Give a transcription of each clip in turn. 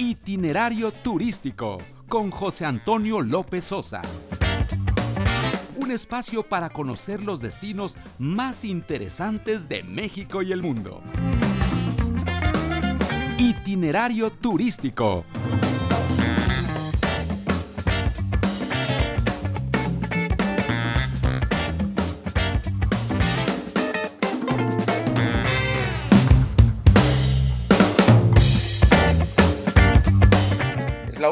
Itinerario turístico con José Antonio López Sosa. Un espacio para conocer los destinos más interesantes de México y el mundo. Itinerario turístico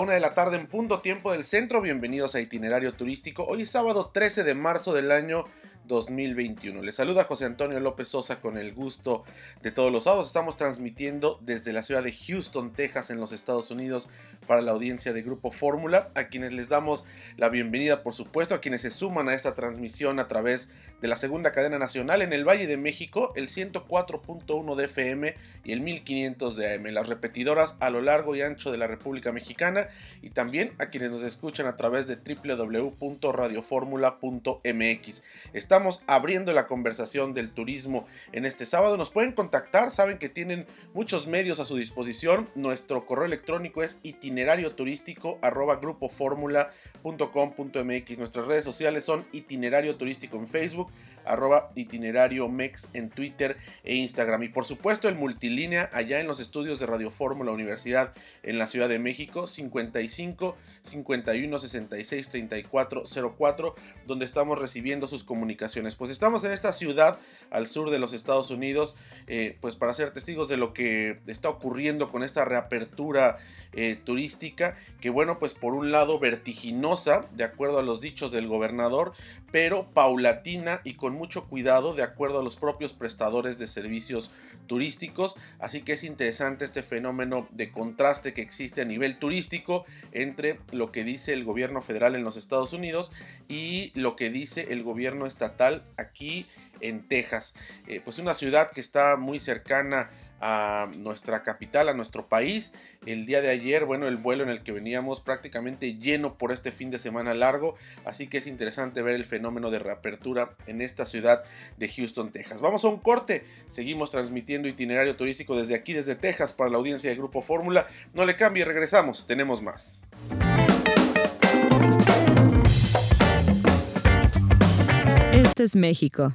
una de la tarde en punto tiempo del centro. Bienvenidos a Itinerario Turístico. Hoy es sábado 13 de marzo del año 2021. Les saluda José Antonio López Sosa con el gusto de todos los sábados. Estamos transmitiendo desde la ciudad de Houston, Texas, en los Estados Unidos, para la audiencia de Grupo Fórmula, a quienes les damos la bienvenida, por supuesto, a quienes se suman a esta transmisión a través de la segunda cadena nacional en el Valle de México, el 104.1 de FM y el 1500 de AM, las repetidoras a lo largo y ancho de la República Mexicana y también a quienes nos escuchan a través de www.radioformula.mx. Estamos abriendo la conversación del turismo en este sábado. Nos pueden contactar, saben que tienen muchos medios a su disposición. Nuestro correo electrónico es itinerario turístico Nuestras redes sociales son itinerario turístico en Arroba itinerario mex en Twitter e Instagram. Y por supuesto el multilínea allá en los estudios de Radio Fórmula Universidad en la Ciudad de México, 55 51 66 34 04, donde estamos recibiendo sus comunicaciones. Pues estamos en esta ciudad al sur de los Estados Unidos, eh, pues para ser testigos de lo que está ocurriendo con esta reapertura eh, turística, que bueno, pues por un lado vertiginosa, de acuerdo a los dichos del gobernador, pero paulatina y con mucho cuidado, de acuerdo a los propios prestadores de servicios turísticos. Así que es interesante este fenómeno de contraste que existe a nivel turístico entre lo que dice el gobierno federal en los Estados Unidos y lo que dice el gobierno estatal aquí en Texas. Eh, pues una ciudad que está muy cercana a nuestra capital, a nuestro país. El día de ayer, bueno, el vuelo en el que veníamos prácticamente lleno por este fin de semana largo, así que es interesante ver el fenómeno de reapertura en esta ciudad de Houston, Texas. Vamos a un corte, seguimos transmitiendo itinerario turístico desde aquí, desde Texas, para la audiencia de Grupo Fórmula. No le cambie, regresamos, tenemos más. Este es México.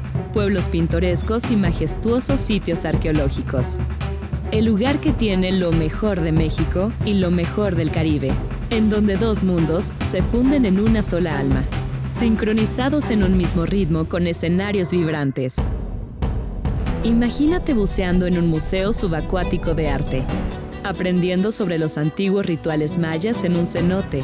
pueblos pintorescos y majestuosos sitios arqueológicos. El lugar que tiene lo mejor de México y lo mejor del Caribe, en donde dos mundos se funden en una sola alma, sincronizados en un mismo ritmo con escenarios vibrantes. Imagínate buceando en un museo subacuático de arte, aprendiendo sobre los antiguos rituales mayas en un cenote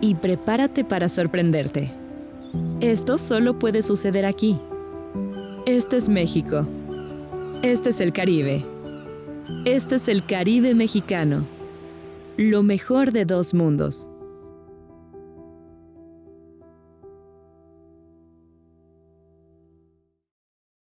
y prepárate para sorprenderte. Esto solo puede suceder aquí. Este es México. Este es el Caribe. Este es el Caribe mexicano. Lo mejor de dos mundos.